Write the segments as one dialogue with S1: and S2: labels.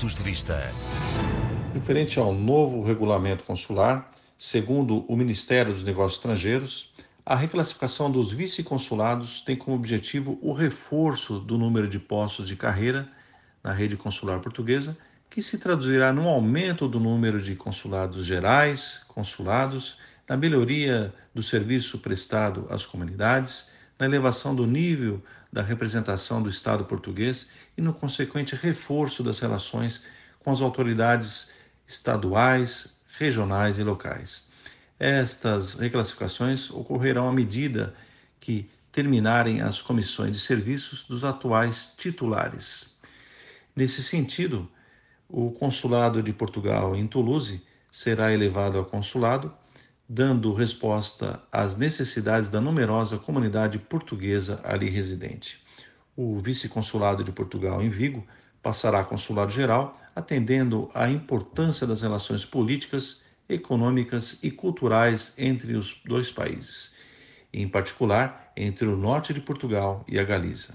S1: Pontos de Vista.
S2: Referente ao novo regulamento consular, segundo o Ministério dos Negócios Estrangeiros, a reclassificação dos vice-consulados tem como objetivo o reforço do número de postos de carreira na rede consular portuguesa, que se traduzirá no aumento do número de consulados gerais, consulados, na melhoria do serviço prestado às comunidades, na elevação do nível da representação do Estado português e no consequente reforço das relações com as autoridades estaduais, regionais e locais. Estas reclassificações ocorrerão à medida que terminarem as comissões de serviços dos atuais titulares. Nesse sentido, o consulado de Portugal em Toulouse será elevado a consulado, dando resposta às necessidades da numerosa comunidade portuguesa ali residente. O vice-consulado de Portugal em Vigo passará a consulado geral, atendendo à importância das relações políticas, econômicas e culturais entre os dois países, em particular entre o norte de Portugal e a Galiza.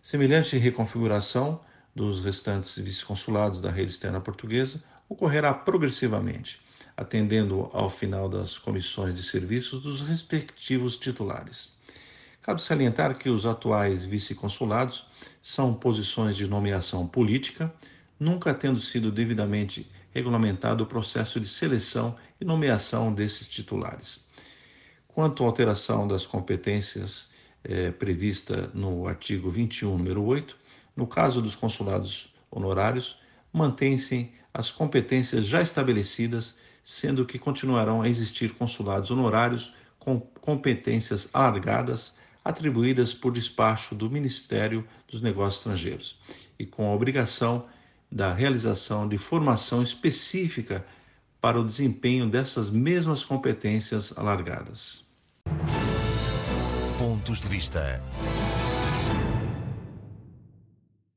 S2: Semelhante reconfiguração dos restantes vice-consulados da rede externa portuguesa ocorrerá progressivamente, atendendo ao final das comissões de serviços dos respectivos titulares. Cabe salientar que os atuais vice-consulados são posições de nomeação política, nunca tendo sido devidamente regulamentado o processo de seleção e nomeação desses titulares. Quanto à alteração das competências eh, prevista no artigo 21, número 8, no caso dos consulados honorários, mantêm-se as competências já estabelecidas, sendo que continuarão a existir consulados honorários com competências alargadas atribuídas por despacho do Ministério dos Negócios Estrangeiros e com a obrigação da realização de formação específica para o desempenho dessas mesmas competências alargadas.
S1: Pontos de vista.